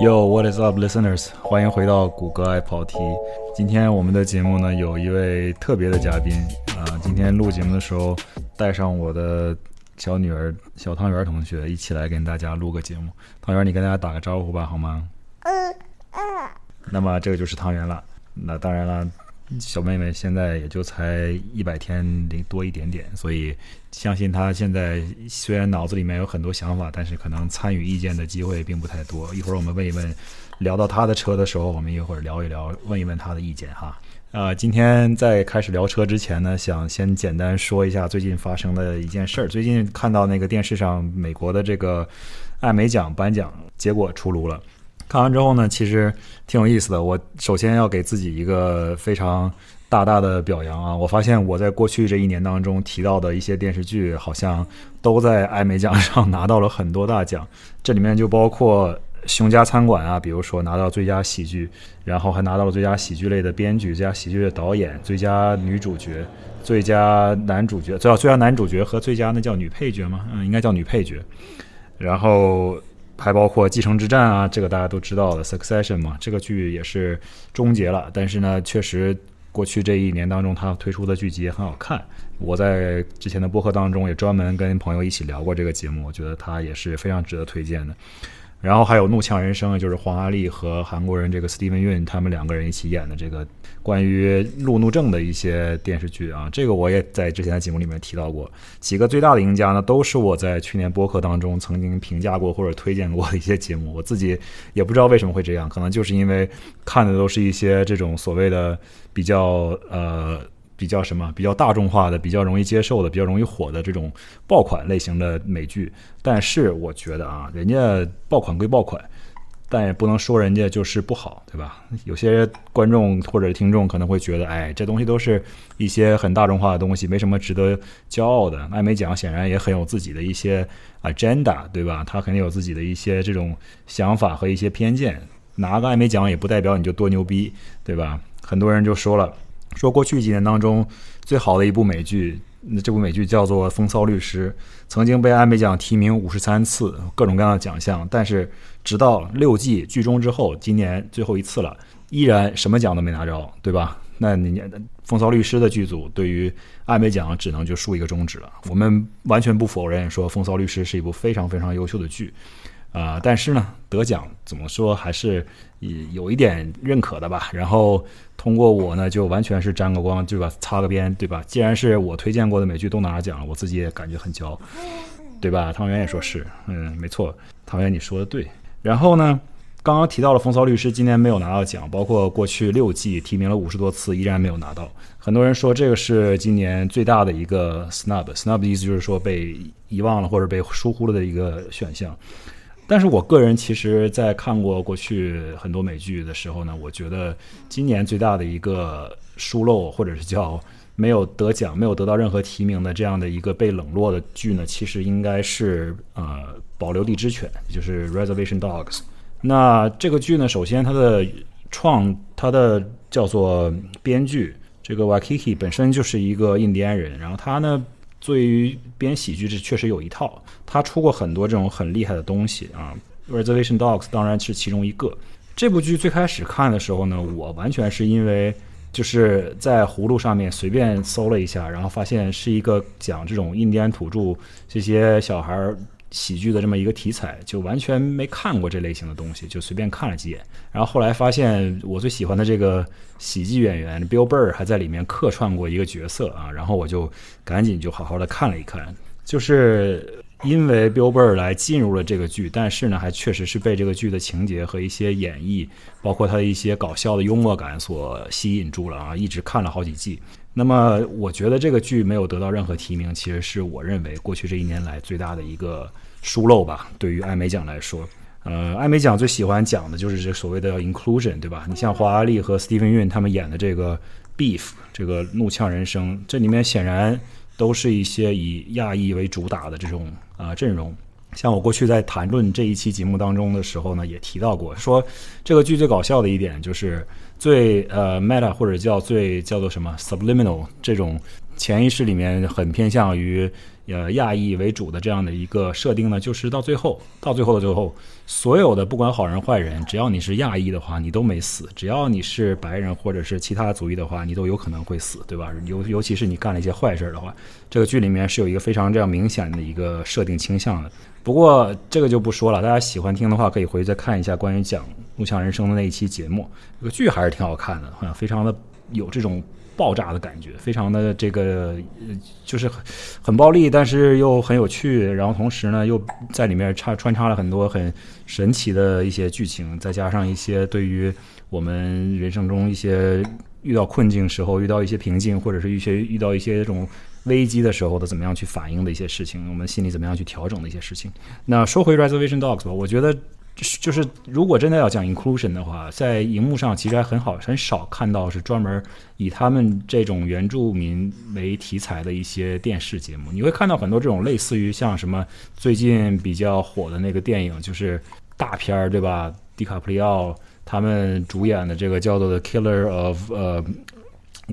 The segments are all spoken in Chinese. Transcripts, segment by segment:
Yo, what is up, listeners？欢迎回到谷歌爱跑题。今天我们的节目呢，有一位特别的嘉宾啊。今天录节目的时候，带上我的小女儿小汤圆同学一起来跟大家录个节目。汤圆，你跟大家打个招呼吧，好吗？嗯嗯。那么这个就是汤圆了。那当然了。小妹妹现在也就才一百天零多一点点，所以相信她现在虽然脑子里面有很多想法，但是可能参与意见的机会并不太多。一会儿我们问一问，聊到她的车的时候，我们一会儿聊一聊，问一问她的意见哈。呃，今天在开始聊车之前呢，想先简单说一下最近发生的一件事儿。最近看到那个电视上美国的这个艾美奖颁奖结果出炉了。看完之后呢，其实挺有意思的。我首先要给自己一个非常大大的表扬啊！我发现我在过去这一年当中提到的一些电视剧，好像都在艾美奖上拿到了很多大奖。这里面就包括《熊家餐馆》啊，比如说拿到最佳喜剧，然后还拿到了最佳喜剧类的编剧、最佳喜剧的导演、最佳女主角、最佳男主角，最最佳男主角和最佳那叫女配角吗？嗯，应该叫女配角。然后。还包括《继承之战》啊，这个大家都知道的《Succession》嘛，这个剧也是终结了。但是呢，确实过去这一年当中，他推出的剧集也很好看。我在之前的播客当中也专门跟朋友一起聊过这个节目，我觉得它也是非常值得推荐的。然后还有《怒呛人生》，就是黄阿丽和韩国人这个 Steven Yun 他们两个人一起演的这个关于路怒症的一些电视剧啊，这个我也在之前的节目里面提到过。几个最大的赢家呢，都是我在去年播客当中曾经评价过或者推荐过的一些节目。我自己也不知道为什么会这样，可能就是因为看的都是一些这种所谓的比较呃。比较什么？比较大众化的、比较容易接受的、比较容易火的这种爆款类型的美剧。但是我觉得啊，人家爆款归爆款，但也不能说人家就是不好，对吧？有些观众或者听众可能会觉得，哎，这东西都是一些很大众化的东西，没什么值得骄傲的。艾美奖显然也很有自己的一些 agenda，对吧？他肯定有自己的一些这种想法和一些偏见。拿个艾美奖也不代表你就多牛逼，对吧？很多人就说了。说过去几年当中最好的一部美剧，那这部美剧叫做《风骚律师》，曾经被艾美奖提名五十三次，各种各样的奖项。但是直到六季剧终之后，今年最后一次了，依然什么奖都没拿着，对吧？那你《风骚律师》的剧组对于艾美奖只能就竖一个中指了。我们完全不否认说《风骚律师》是一部非常非常优秀的剧。啊，但是呢，得奖怎么说还是有一点认可的吧。然后通过我呢，就完全是沾个光，对吧？擦个边，对吧？既然是我推荐过的美剧都拿了奖了，我自己也感觉很骄傲，对吧？汤圆也说是，嗯，没错，汤圆你说的对。然后呢，刚刚提到了《风骚律师》，今年没有拿到奖，包括过去六季提名了五十多次，依然没有拿到。很多人说这个是今年最大的一个 snub，snub 的意思就是说被遗忘了或者被疏忽了的一个选项。但是我个人其实，在看过过去很多美剧的时候呢，我觉得今年最大的一个疏漏，或者是叫没有得奖、没有得到任何提名的这样的一个被冷落的剧呢，其实应该是呃《保留地之犬》，就是 Reservation Dogs。那这个剧呢，首先它的创，它的叫做编剧，这个 Wakiki 本身就是一个印第安人，然后他呢。对于编喜剧，这确实有一套。他出过很多这种很厉害的东西啊，《Reservation Dogs》当然是其中一个。这部剧最开始看的时候呢，我完全是因为就是在葫芦上面随便搜了一下，然后发现是一个讲这种印第安土著这些小孩儿。喜剧的这么一个题材，就完全没看过这类型的东西，就随便看了几眼。然后后来发现，我最喜欢的这个喜剧演员 Bill Burr 还在里面客串过一个角色啊，然后我就赶紧就好好的看了一看。就是因为 Bill Burr 来进入了这个剧，但是呢，还确实是被这个剧的情节和一些演绎，包括他的一些搞笑的幽默感所吸引住了啊，一直看了好几季。那么，我觉得这个剧没有得到任何提名，其实是我认为过去这一年来最大的一个疏漏吧。对于艾美奖来说，呃，艾美奖最喜欢讲的就是这所谓的 inclusion，对吧？你像华阿丽和 Steven Yeun 他们演的这个 Beef，这个怒呛人生，这里面显然都是一些以亚裔为主打的这种啊阵容。像我过去在谈论这一期节目当中的时候呢，也提到过，说这个剧最搞笑的一点就是。最呃 meta 或者叫最叫做什么 subliminal 这种潜意识里面很偏向于呃亚裔为主的这样的一个设定呢，就是到最后，到最后的最后，所有的不管好人坏人，只要你是亚裔的话，你都没死；只要你是白人或者是其他族裔的话，你都有可能会死，对吧？尤尤其是你干了一些坏事的话，这个剧里面是有一个非常这样明显的一个设定倾向的。不过这个就不说了，大家喜欢听的话，可以回去再看一下关于讲《怒呛人生》的那一期节目。这个剧还是挺好看的，好像非常的有这种爆炸的感觉，非常的这个就是很很暴力，但是又很有趣。然后同时呢，又在里面插穿插了很多很神奇的一些剧情，再加上一些对于我们人生中一些遇到困境时候、遇到一些瓶颈，或者是一些遇到一些这种。危机的时候的怎么样去反应的一些事情，我们心里怎么样去调整的一些事情。那说回 Reservation Dogs 吧，我觉得就是如果真的要讲 inclusion 的话，在荧幕上其实还很好，很少看到是专门以他们这种原住民为题材的一些电视节目。你会看到很多这种类似于像什么最近比较火的那个电影，就是大片儿，对吧？迪卡普里奥他们主演的这个叫做 The Killer of 呃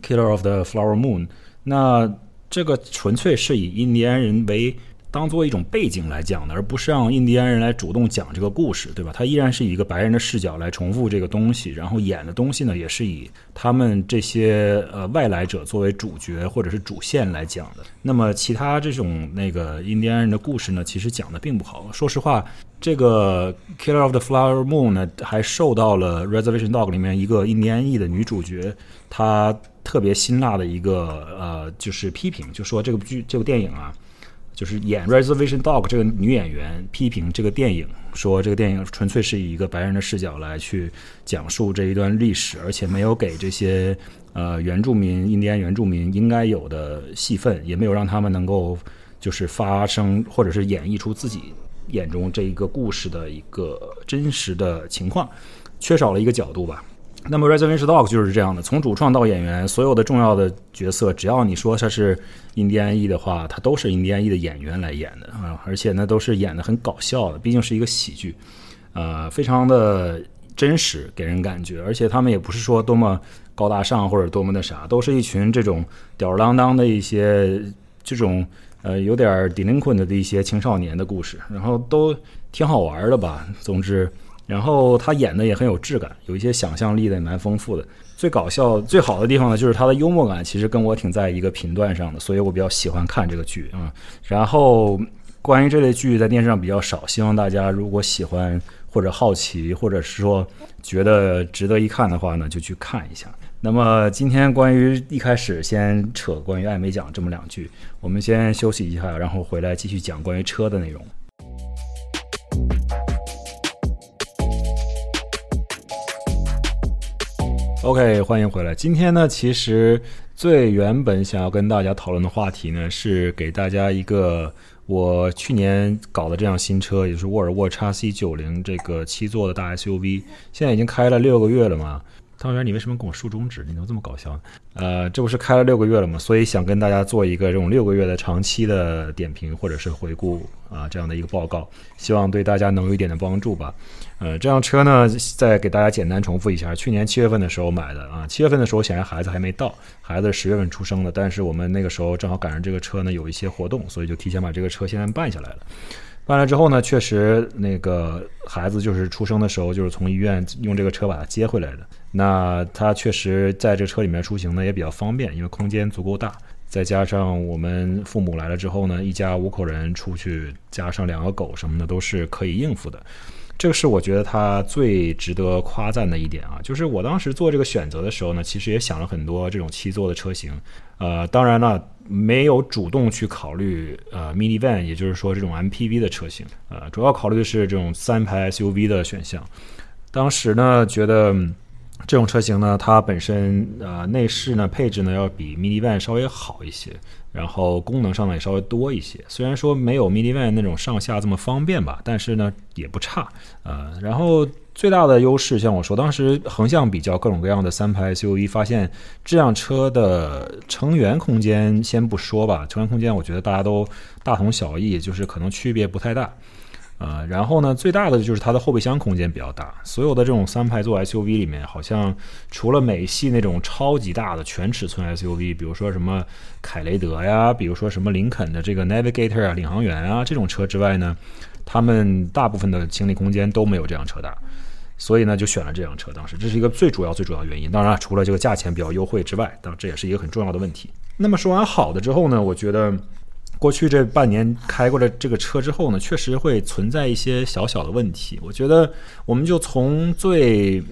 Killer of the Flower Moon，那。这个纯粹是以印第安人为当做一种背景来讲的，而不是让印第安人来主动讲这个故事，对吧？他依然是以一个白人的视角来重复这个东西，然后演的东西呢，也是以他们这些呃外来者作为主角或者是主线来讲的。那么其他这种那个印第安人的故事呢，其实讲的并不好。说实话，这个《Killer of the Flower Moon》呢，还受到了《Reservation Dog》里面一个印第安裔的女主角，她。特别辛辣的一个呃，就是批评，就说这个剧这部电影啊，就是演《Reservation Dog》这个女演员批评这个电影，说这个电影纯粹是以一个白人的视角来去讲述这一段历史，而且没有给这些呃原住民、印第安原住民应该有的戏份，也没有让他们能够就是发生或者是演绎出自己眼中这一个故事的一个真实的情况，缺少了一个角度吧。那么《Reservation Dog》就是这样的，从主创到演员，所有的重要的角色，只要你说他是印第安裔的话，他都是印第安裔的演员来演的啊，而且呢，都是演的很搞笑的，毕竟是一个喜剧，呃，非常的真实，给人感觉，而且他们也不是说多么高大上或者多么的啥，都是一群这种吊儿郎当的一些这种呃有点 delinquent 的一些青少年的故事，然后都挺好玩的吧，总之。然后他演的也很有质感，有一些想象力的也蛮丰富的。最搞笑、最好的地方呢，就是他的幽默感，其实跟我挺在一个频段上的，所以我比较喜欢看这个剧啊。然后关于这类剧在电视上比较少，希望大家如果喜欢或者好奇，或者是说觉得值得一看的话呢，就去看一下。那么今天关于一开始先扯关于艾美奖这么两句，我们先休息一下，然后回来继续讲关于车的内容。OK，欢迎回来。今天呢，其实最原本想要跟大家讨论的话题呢，是给大家一个我去年搞的这辆新车，也就是沃尔沃 x C 九零这个七座的大 SUV，现在已经开了六个月了嘛。汤圆，你为什么跟我竖中指？你怎么这么搞笑？呃，这不是开了六个月了吗？所以想跟大家做一个这种六个月的长期的点评或者是回顾啊，这样的一个报告，希望对大家能有一点的帮助吧。呃，这辆车呢，再给大家简单重复一下，去年七月份的时候买的啊。七月份的时候，显然孩子还没到，孩子十月份出生的，但是我们那个时候正好赶上这个车呢有一些活动，所以就提前把这个车现在办下来了。办了之后呢，确实那个孩子就是出生的时候就是从医院用这个车把他接回来的。那它确实在这车里面出行呢也比较方便，因为空间足够大，再加上我们父母来了之后呢，一家五口人出去，加上两个狗什么的都是可以应付的。这个是我觉得它最值得夸赞的一点啊，就是我当时做这个选择的时候呢，其实也想了很多这种七座的车型，呃，当然了，没有主动去考虑呃 minivan，也就是说这种 MPV 的车型，呃，主要考虑的是这种三排 SUV 的选项。当时呢，觉得这种车型呢，它本身呃内饰呢配置呢要比 minivan 稍微好一些。然后功能上呢也稍微多一些，虽然说没有 minivan 那种上下这么方便吧，但是呢也不差。呃，然后最大的优势，像我说，当时横向比较各种各样的三排 SUV，发现这辆车的成员空间先不说吧，成员空间我觉得大家都大同小异，就是可能区别不太大。呃，然后呢，最大的就是它的后备箱空间比较大。所有的这种三排座 SUV 里面，好像除了美系那种超级大的全尺寸 SUV，比如说什么凯雷德呀，比如说什么林肯的这个 Navigator 啊、领航员啊这种车之外呢，他们大部分的行李空间都没有这辆车大。所以呢，就选了这辆车。当时这是一个最主要、最主要原因。当然，除了这个价钱比较优惠之外，当然这也是一个很重要的问题。那么说完好的之后呢，我觉得。过去这半年开过了这个车之后呢，确实会存在一些小小的问题。我觉得我们就从最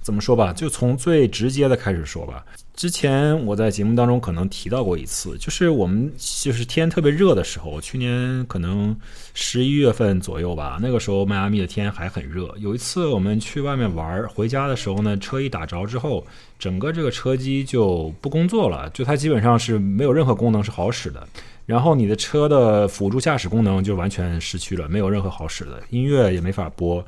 怎么说吧，就从最直接的开始说吧。之前我在节目当中可能提到过一次，就是我们就是天特别热的时候，去年可能十一月份左右吧，那个时候迈阿密的天还很热。有一次我们去外面玩，回家的时候呢，车一打着之后，整个这个车机就不工作了，就它基本上是没有任何功能是好使的。然后你的车的辅助驾驶功能就完全失去了，没有任何好使的音乐也没法播。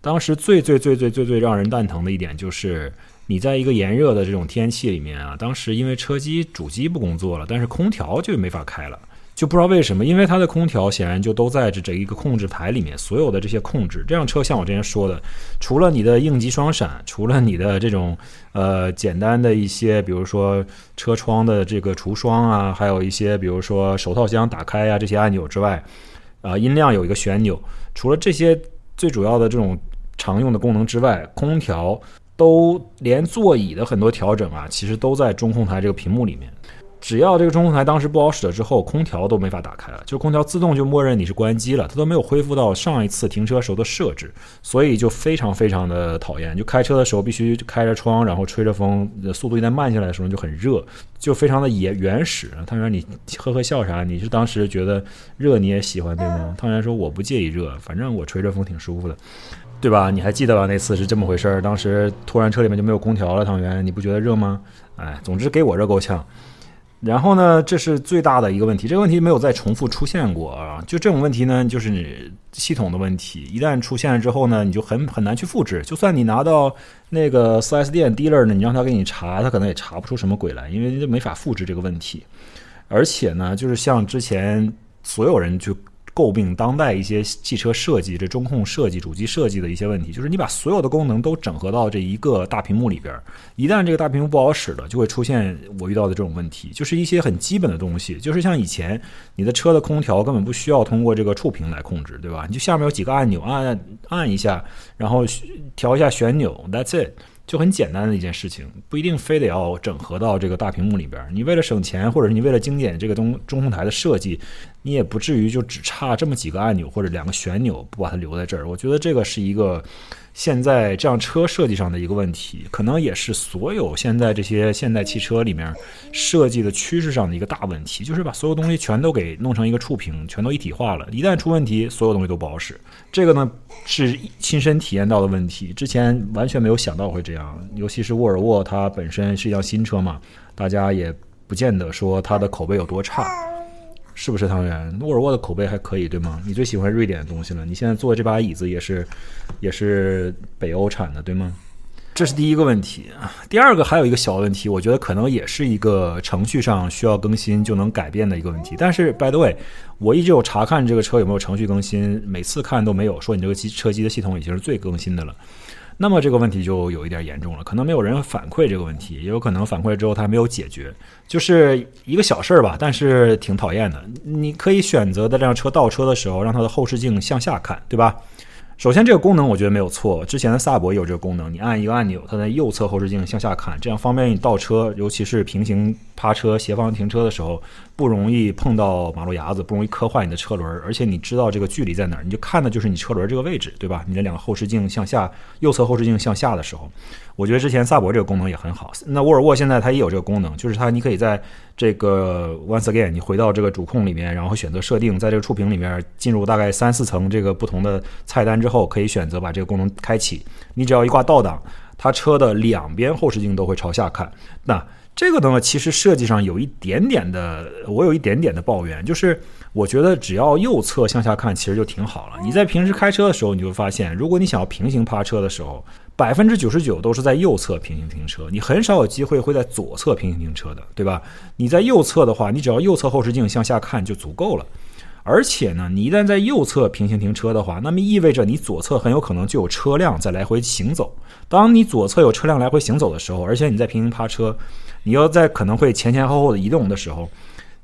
当时最最最最最最让人蛋疼的一点就是，你在一个炎热的这种天气里面啊，当时因为车机主机不工作了，但是空调就没法开了。就不知道为什么，因为它的空调显然就都在这这一个控制台里面，所有的这些控制，这辆车像我之前说的，除了你的应急双闪，除了你的这种呃简单的一些，比如说车窗的这个除霜啊，还有一些比如说手套箱打开啊这些按钮之外，啊音量有一个旋钮，除了这些最主要的这种常用的功能之外，空调都连座椅的很多调整啊，其实都在中控台这个屏幕里面。只要这个中控台当时不好使了之后，空调都没法打开了，就空调自动就默认你是关机了，它都没有恢复到上一次停车时候的设置，所以就非常非常的讨厌。就开车的时候必须开着窗，然后吹着风，速度一旦慢下来的时候就很热，就非常的野原始。汤圆，你呵呵笑啥？你是当时觉得热你也喜欢对吗？汤圆说我不介意热，反正我吹着风挺舒服的，对吧？你还记得吧？那次是这么回事儿，当时突然车里面就没有空调了，汤圆，你不觉得热吗？哎，总之给我热够呛。然后呢，这是最大的一个问题，这个问题没有再重复出现过啊。就这种问题呢，就是你系统的问题，一旦出现了之后呢，你就很很难去复制。就算你拿到那个 4S 店 dealer 呢，你让他给你查，他可能也查不出什么鬼来，因为就没法复制这个问题。而且呢，就是像之前所有人就。诟病当代一些汽车设计，这中控设计、主机设计的一些问题，就是你把所有的功能都整合到这一个大屏幕里边，一旦这个大屏幕不好使了，就会出现我遇到的这种问题，就是一些很基本的东西，就是像以前你的车的空调根本不需要通过这个触屏来控制，对吧？你就下面有几个按钮，按按一下，然后调一下旋钮，That's it。就很简单的一件事情，不一定非得要整合到这个大屏幕里边。你为了省钱，或者是你为了精简这个中中控台的设计，你也不至于就只差这么几个按钮或者两个旋钮不把它留在这儿。我觉得这个是一个。现在这辆车设计上的一个问题，可能也是所有现在这些现代汽车里面设计的趋势上的一个大问题，就是把所有东西全都给弄成一个触屏，全都一体化了。一旦出问题，所有东西都不好使。这个呢是亲身体验到的问题，之前完全没有想到会这样。尤其是沃尔沃，它本身是一辆新车嘛，大家也不见得说它的口碑有多差。是不是汤圆？沃尔沃的口碑还可以，对吗？你最喜欢瑞典的东西了。你现在坐这把椅子也是，也是北欧产的，对吗？这是第一个问题。第二个还有一个小问题，我觉得可能也是一个程序上需要更新就能改变的一个问题。但是，by the way，我一直有查看这个车有没有程序更新，每次看都没有说你这个机车机的系统已经是最更新的了。那么这个问题就有一点严重了，可能没有人反馈这个问题，也有可能反馈之后他没有解决，就是一个小事儿吧，但是挺讨厌的。你可以选择在这辆车倒车的时候，让它的后视镜向下看，对吧？首先，这个功能我觉得没有错。之前的萨博也有这个功能，你按一个按钮，它在右侧后视镜向下看，这样方便你倒车，尤其是平行趴车、斜方停车的时候，不容易碰到马路牙子，不容易磕坏你的车轮。而且你知道这个距离在哪儿，你就看的就是你车轮这个位置，对吧？你的两个后视镜向下，右侧后视镜向下的时候。我觉得之前萨博这个功能也很好，那沃尔沃现在它也有这个功能，就是它你可以在这个 once again 你回到这个主控里面，然后选择设定，在这个触屏里面进入大概三四层这个不同的菜单之后，可以选择把这个功能开启。你只要一挂倒档，它车的两边后视镜都会朝下看。那这个呢，其实设计上有一点点的，我有一点点的抱怨，就是我觉得只要右侧向下看，其实就挺好了。你在平时开车的时候，你会发现，如果你想要平行趴车的时候。百分之九十九都是在右侧平行停车，你很少有机会会在左侧平行停车的，对吧？你在右侧的话，你只要右侧后视镜向下看就足够了。而且呢，你一旦在右侧平行停车的话，那么意味着你左侧很有可能就有车辆在来回行走。当你左侧有车辆来回行走的时候，而且你在平行趴车，你要在可能会前前后后的移动的时候。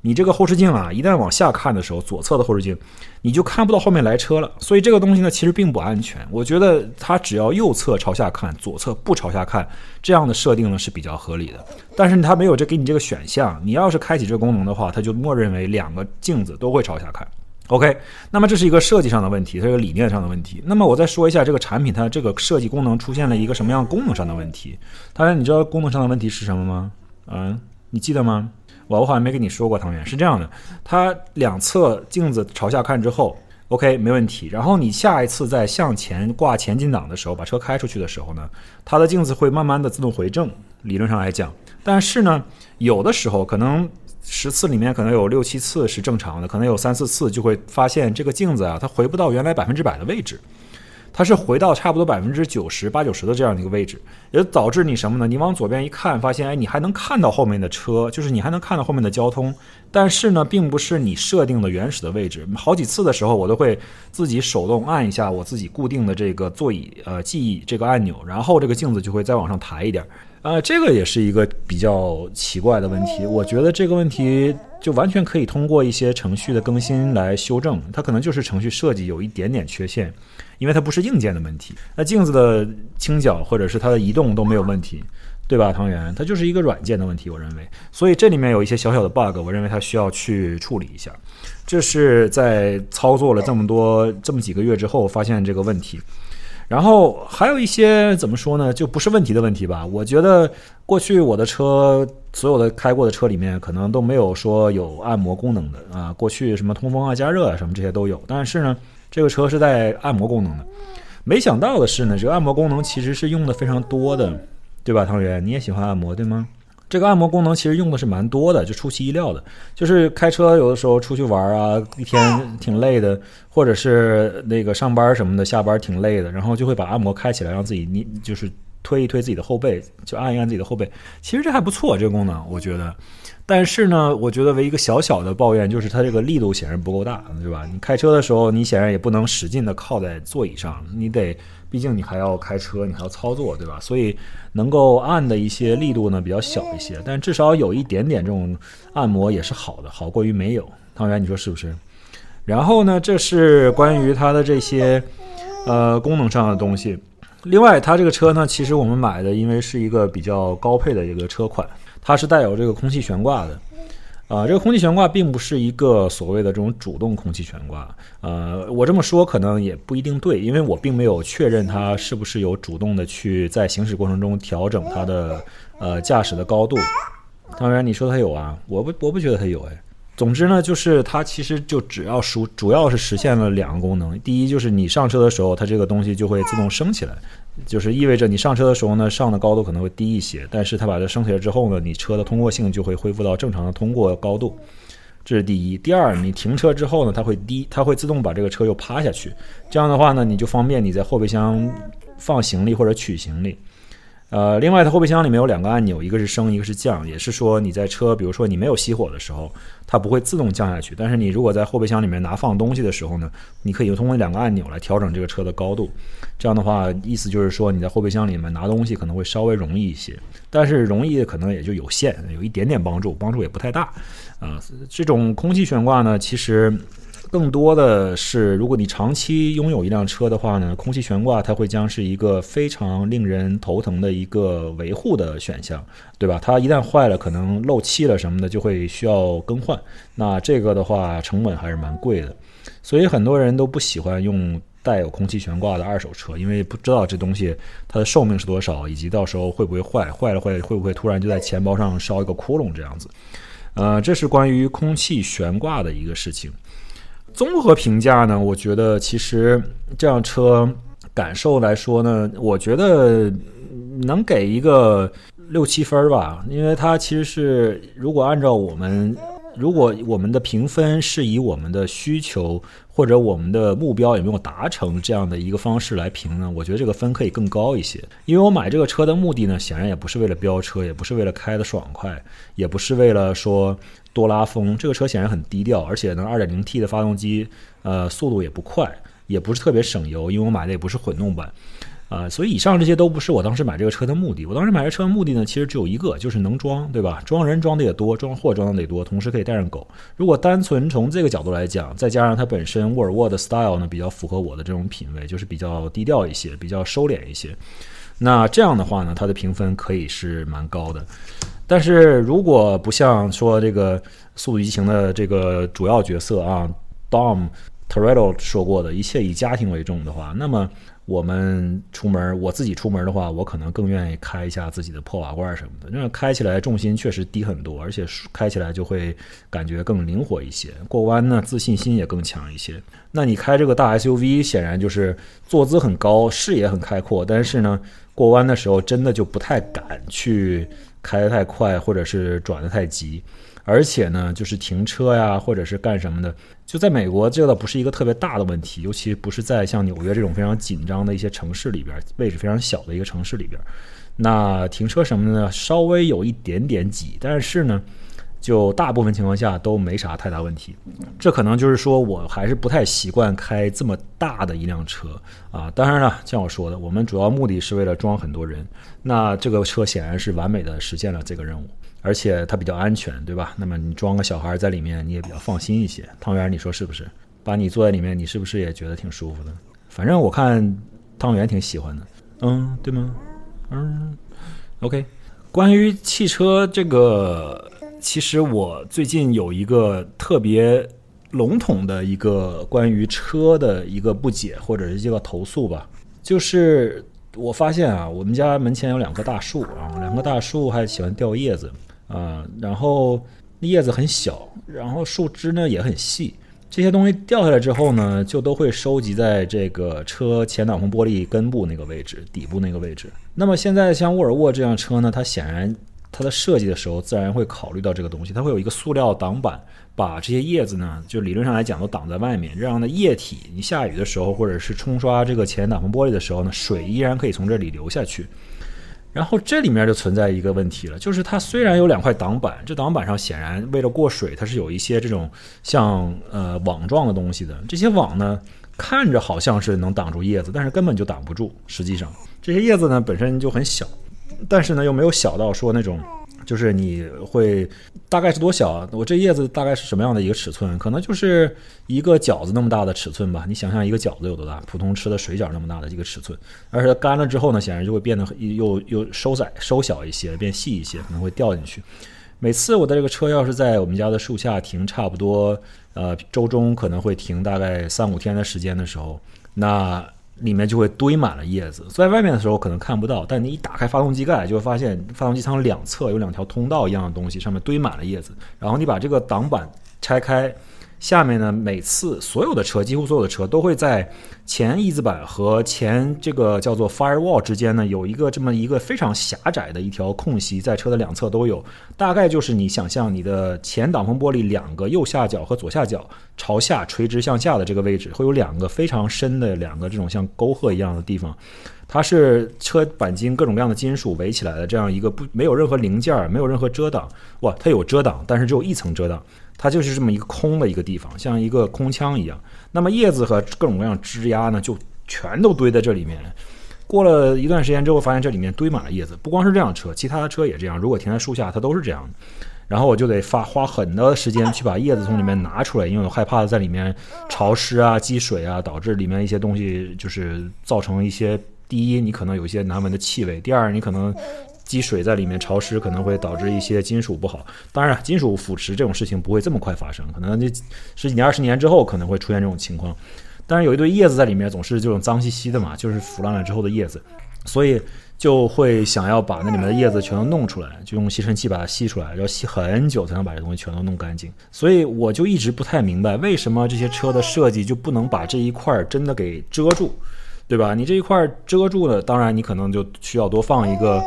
你这个后视镜啊，一旦往下看的时候，左侧的后视镜，你就看不到后面来车了。所以这个东西呢，其实并不安全。我觉得它只要右侧朝下看，左侧不朝下看，这样的设定呢是比较合理的。但是它没有这给你这个选项。你要是开启这个功能的话，它就默认为两个镜子都会朝下看。OK，那么这是一个设计上的问题，它是个理念上的问题。那么我再说一下这个产品它这个设计功能出现了一个什么样功能上的问题？当然，你知道功能上的问题是什么吗？嗯，你记得吗？我好像没跟你说过，汤圆是这样的，它两侧镜子朝下看之后，OK 没问题。然后你下一次再向前挂前进档的时候，把车开出去的时候呢，它的镜子会慢慢的自动回正，理论上来讲。但是呢，有的时候可能十次里面可能有六七次是正常的，可能有三四次就会发现这个镜子啊，它回不到原来百分之百的位置。它是回到差不多百分之九十八九十的这样的一个位置，也导致你什么呢？你往左边一看，发现哎，你还能看到后面的车，就是你还能看到后面的交通，但是呢，并不是你设定的原始的位置。好几次的时候，我都会自己手动按一下我自己固定的这个座椅呃记忆这个按钮，然后这个镜子就会再往上抬一点。啊，这个也是一个比较奇怪的问题。我觉得这个问题就完全可以通过一些程序的更新来修正，它可能就是程序设计有一点点缺陷。因为它不是硬件的问题，那镜子的倾角或者是它的移动都没有问题，对吧？汤圆，它就是一个软件的问题，我认为。所以这里面有一些小小的 bug，我认为它需要去处理一下。这是在操作了这么多这么几个月之后发现这个问题。然后还有一些怎么说呢？就不是问题的问题吧？我觉得过去我的车所有的开过的车里面可能都没有说有按摩功能的啊。过去什么通风啊、加热啊什么这些都有，但是呢。这个车是带按摩功能的，没想到的是呢，这个按摩功能其实是用的非常多的，对吧？汤圆，你也喜欢按摩对吗？这个按摩功能其实用的是蛮多的，就出其意料的。就是开车有的时候出去玩啊，一天挺累的，或者是那个上班什么的，下班挺累的，然后就会把按摩开起来，让自己你就是推一推自己的后背，就按一按自己的后背。其实这还不错，这个功能我觉得。但是呢，我觉得唯一一个小小的抱怨就是它这个力度显然不够大，对吧？你开车的时候，你显然也不能使劲的靠在座椅上，你得，毕竟你还要开车，你还要操作，对吧？所以能够按的一些力度呢比较小一些，但至少有一点点这种按摩也是好的，好过于没有。汤圆，你说是不是？然后呢，这是关于它的这些呃功能上的东西。另外，它这个车呢，其实我们买的因为是一个比较高配的一个车款。它是带有这个空气悬挂的，啊，这个空气悬挂并不是一个所谓的这种主动空气悬挂，呃，我这么说可能也不一定对，因为我并没有确认它是不是有主动的去在行驶过程中调整它的呃驾驶的高度。当然你说它有啊，我不我不觉得它有哎。总之呢，就是它其实就只要实主要是实现了两个功能，第一就是你上车的时候，它这个东西就会自动升起来。就是意味着你上车的时候呢，上的高度可能会低一些，但是它把它升起来之后呢，你车的通过性就会恢复到正常的通过高度，这是第一。第二，你停车之后呢，它会低，它会自动把这个车又趴下去，这样的话呢，你就方便你在后备箱放行李或者取行李。呃，另外，它后备箱里面有两个按钮，一个是升，一个是降，也是说你在车，比如说你没有熄火的时候，它不会自动降下去。但是你如果在后备箱里面拿放东西的时候呢，你可以通过两个按钮来调整这个车的高度。这样的话，意思就是说你在后备箱里面拿东西可能会稍微容易一些，但是容易可能也就有限，有一点点帮助，帮助也不太大。啊，这种空气悬挂呢，其实。更多的是，如果你长期拥有一辆车的话呢，空气悬挂它会将是一个非常令人头疼的一个维护的选项，对吧？它一旦坏了，可能漏气了什么的，就会需要更换。那这个的话，成本还是蛮贵的，所以很多人都不喜欢用带有空气悬挂的二手车，因为不知道这东西它的寿命是多少，以及到时候会不会坏，坏了会会不会突然就在钱包上烧一个窟窿这样子。呃，这是关于空气悬挂的一个事情。综合评价呢？我觉得其实这辆车感受来说呢，我觉得能给一个六七分吧，因为它其实是如果按照我们。如果我们的评分是以我们的需求或者我们的目标有没有达成这样的一个方式来评呢？我觉得这个分可以更高一些。因为我买这个车的目的呢，显然也不是为了飙车，也不是为了开的爽快，也不是为了说多拉风。这个车显然很低调，而且呢，2.0T 的发动机，呃，速度也不快，也不是特别省油，因为我买的也不是混动版。啊，所以以上这些都不是我当时买这个车的目的。我当时买这车的目的呢，其实只有一个，就是能装，对吧？装人装的也多，装货装的也多，同时可以带上狗。如果单纯从这个角度来讲，再加上它本身沃尔沃的 style 呢，比较符合我的这种品味，就是比较低调一些，比较收敛一些。那这样的话呢，它的评分可以是蛮高的。但是如果不像说这个《速度与激情》的这个主要角色啊，Dom Toretto 说过的一切以家庭为重的话，那么。我们出门，我自己出门的话，我可能更愿意开一下自己的破瓦罐什么的，那开起来重心确实低很多，而且开起来就会感觉更灵活一些，过弯呢自信心也更强一些。那你开这个大 SUV，显然就是坐姿很高，视野很开阔，但是呢，过弯的时候真的就不太敢去开得太快，或者是转得太急。而且呢，就是停车呀，或者是干什么的，就在美国，这倒不是一个特别大的问题，尤其不是在像纽约这种非常紧张的一些城市里边，位置非常小的一个城市里边，那停车什么的呢，稍微有一点点挤，但是呢，就大部分情况下都没啥太大问题。这可能就是说我还是不太习惯开这么大的一辆车啊。当然了，像我说的，我们主要目的是为了装很多人，那这个车显然是完美的实现了这个任务。而且它比较安全，对吧？那么你装个小孩在里面，你也比较放心一些。汤圆，你说是不是？把你坐在里面，你是不是也觉得挺舒服的？反正我看汤圆挺喜欢的，嗯，对吗？嗯，OK。关于汽车这个，其实我最近有一个特别笼统的一个关于车的一个不解，或者是这个投诉吧，就是我发现啊，我们家门前有两棵大树啊，两棵大树还喜欢掉叶子。啊，然后叶子很小，然后树枝呢也很细，这些东西掉下来之后呢，就都会收集在这个车前挡风玻璃根部那个位置、底部那个位置。那么现在像沃尔沃这辆车呢，它显然它的设计的时候自然会考虑到这个东西，它会有一个塑料挡板，把这些叶子呢，就理论上来讲都挡在外面，这样的液体你下雨的时候或者是冲刷这个前挡风玻璃的时候呢，水依然可以从这里流下去。然后这里面就存在一个问题了，就是它虽然有两块挡板，这挡板上显然为了过水，它是有一些这种像呃网状的东西的。这些网呢，看着好像是能挡住叶子，但是根本就挡不住。实际上，这些叶子呢本身就很小，但是呢又没有小到说那种。就是你会大概是多小？我这叶子大概是什么样的一个尺寸？可能就是一个饺子那么大的尺寸吧。你想象一个饺子有多大？普通吃的水饺那么大的一个尺寸。而且它干了之后呢，显然就会变得又又收窄、收小一些，变细一些，可能会掉进去。每次我的这个车要是在我们家的树下停，差不多呃周中可能会停大概三五天的时间的时候，那。里面就会堆满了叶子，在外面的时候可能看不到，但你一打开发动机盖，就会发现发动机舱两侧有两条通道一样的东西，上面堆满了叶子。然后你把这个挡板拆开。下面呢，每次所有的车，几乎所有的车都会在前翼子板和前这个叫做 firewall 之间呢，有一个这么一个非常狭窄的一条空隙，在车的两侧都有。大概就是你想象你的前挡风玻璃两个右下角和左下角朝下垂直向下的这个位置，会有两个非常深的两个这种像沟壑一样的地方。它是车钣金各种各样的金属围起来的这样一个不没有任何零件儿，没有任何遮挡。哇，它有遮挡，但是只有一层遮挡。它就是这么一个空的一个地方，像一个空腔一样。那么叶子和各种各样枝丫呢，就全都堆在这里面。过了一段时间之后，发现这里面堆满了叶子。不光是这辆车，其他的车也这样。如果停在树下，它都是这样的。然后我就得发花很多时间去把叶子从里面拿出来，因为我害怕在里面潮湿啊、积水啊，导致里面一些东西就是造成一些第一，你可能有一些难闻的气味；第二，你可能。积水在里面潮湿可能会导致一些金属不好。当然，金属腐蚀这种事情不会这么快发生，可能这十几年、二十年之后可能会出现这种情况。但是有一堆叶子在里面，总是这种脏兮兮的嘛，就是腐烂了之后的叶子，所以就会想要把那里面的叶子全都弄出来，就用吸尘器把它吸出来，要吸很久才能把这东西全都弄干净。所以我就一直不太明白，为什么这些车的设计就不能把这一块真的给遮住，对吧？你这一块遮住了，当然你可能就需要多放一个。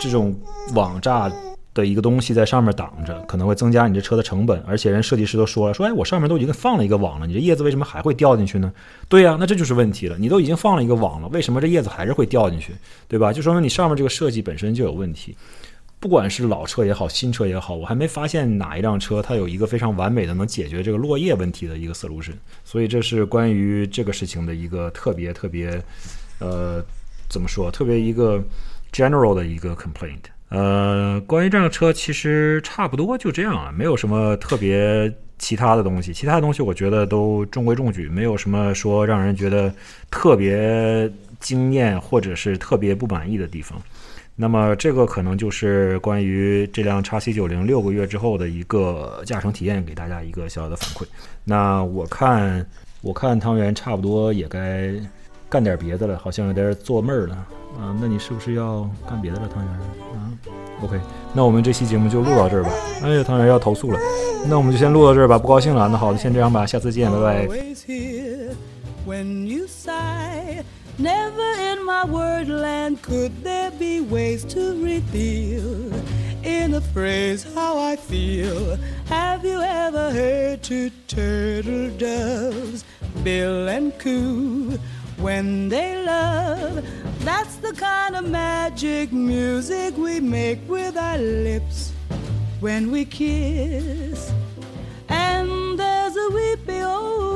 这种网栅的一个东西在上面挡着，可能会增加你这车的成本。而且人设计师都说了，说哎，我上面都已经放了一个网了，你这叶子为什么还会掉进去呢？对呀，那这就是问题了。你都已经放了一个网了，为什么这叶子还是会掉进去？对吧？就说明你上面这个设计本身就有问题。不管是老车也好，新车也好，我还没发现哪一辆车它有一个非常完美的能解决这个落叶问题的一个 solution。所以这是关于这个事情的一个特别特别，呃，怎么说？特别一个 general 的一个 complaint。呃，关于这辆车，其实差不多就这样了，没有什么特别其他的东西。其他的东西我觉得都中规中矩，没有什么说让人觉得特别惊艳或者是特别不满意的地方。那么这个可能就是关于这辆叉 C 九零六个月之后的一个驾乘体验，给大家一个小小的反馈。那我看，我看汤圆差不多也该干点别的了，好像有点做闷儿了啊。那你是不是要干别的了，汤圆？啊，OK，那我们这期节目就录到这儿吧。哎呀，汤圆要投诉了，那我们就先录到这儿吧，不高兴了。那好，先这样吧，下次见，拜拜。always hear when you sigh. Never in my wordland could there be ways to reveal in a phrase how I feel. Have you ever heard two turtle doves, bill and coo, when they love? That's the kind of magic music we make with our lips when we kiss. And there's a weepy old